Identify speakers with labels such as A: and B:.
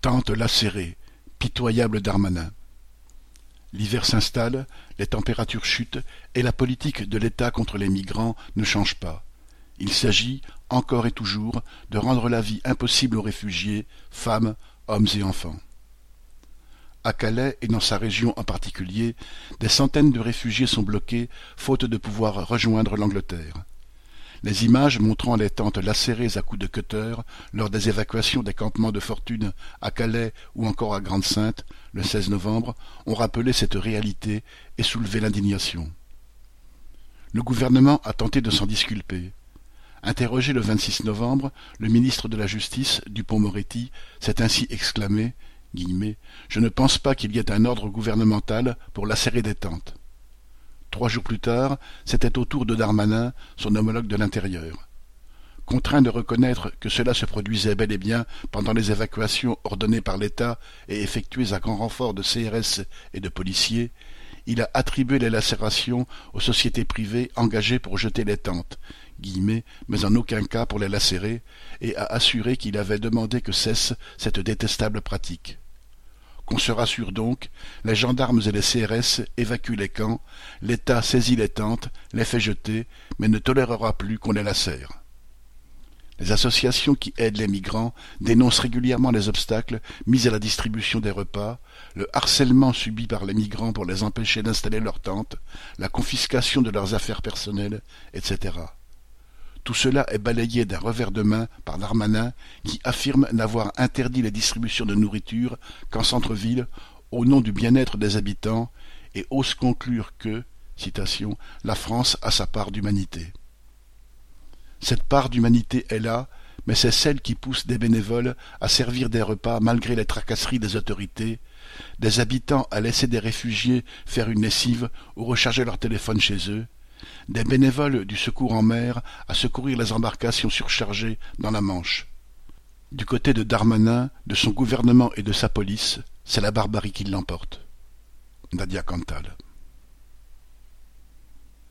A: Tente lacérée, pitoyable Darmanin. L'hiver s'installe, les températures chutent et la politique de l'État contre les migrants ne change pas. Il s'agit, encore et toujours, de rendre la vie impossible aux réfugiés, femmes, hommes et enfants. À Calais et dans sa région en particulier, des centaines de réfugiés sont bloqués faute de pouvoir rejoindre l'Angleterre. Les images montrant les tentes lacérées à coups de cutter lors des évacuations des campements de fortune à Calais ou encore à Grande-Sainte, le 16 novembre, ont rappelé cette réalité et soulevé l'indignation. Le gouvernement a tenté de s'en disculper. Interrogé le 26 novembre, le ministre de la Justice, Dupont-Moretti, s'est ainsi exclamé Je ne pense pas qu'il y ait un ordre gouvernemental pour lacérer des tentes. Trois jours plus tard, c'était au tour de Darmanin, son homologue de l'Intérieur. Contraint de reconnaître que cela se produisait bel et bien pendant les évacuations ordonnées par l'État et effectuées à grand renfort de CRS et de policiers, il a attribué les lacérations aux sociétés privées engagées pour jeter les tentes, guillemets, mais en aucun cas pour les lacérer, et a assuré qu'il avait demandé que cesse cette détestable pratique. Qu'on se rassure donc, les gendarmes et les CRS évacuent les camps, l'État saisit les tentes, les fait jeter, mais ne tolérera plus qu'on les lacère. Les associations qui aident les migrants dénoncent régulièrement les obstacles mis à la distribution des repas, le harcèlement subi par les migrants pour les empêcher d'installer leurs tentes, la confiscation de leurs affaires personnelles, etc. Tout cela est balayé d'un revers de main par Darmanin, qui affirme n'avoir interdit les distributions de nourriture qu'en centre-ville, au nom du bien-être des habitants, et ose conclure que, la France a sa part d'humanité. Cette part d'humanité est là, mais c'est celle qui pousse des bénévoles à servir des repas malgré les tracasseries des autorités, des habitants à laisser des réfugiés faire une lessive ou recharger leur téléphone chez eux, des bénévoles du secours en mer à secourir les embarcations surchargées dans la Manche. Du côté de Darmanin, de son gouvernement et de sa police, c'est la barbarie qui l'emporte. Nadia Cantal.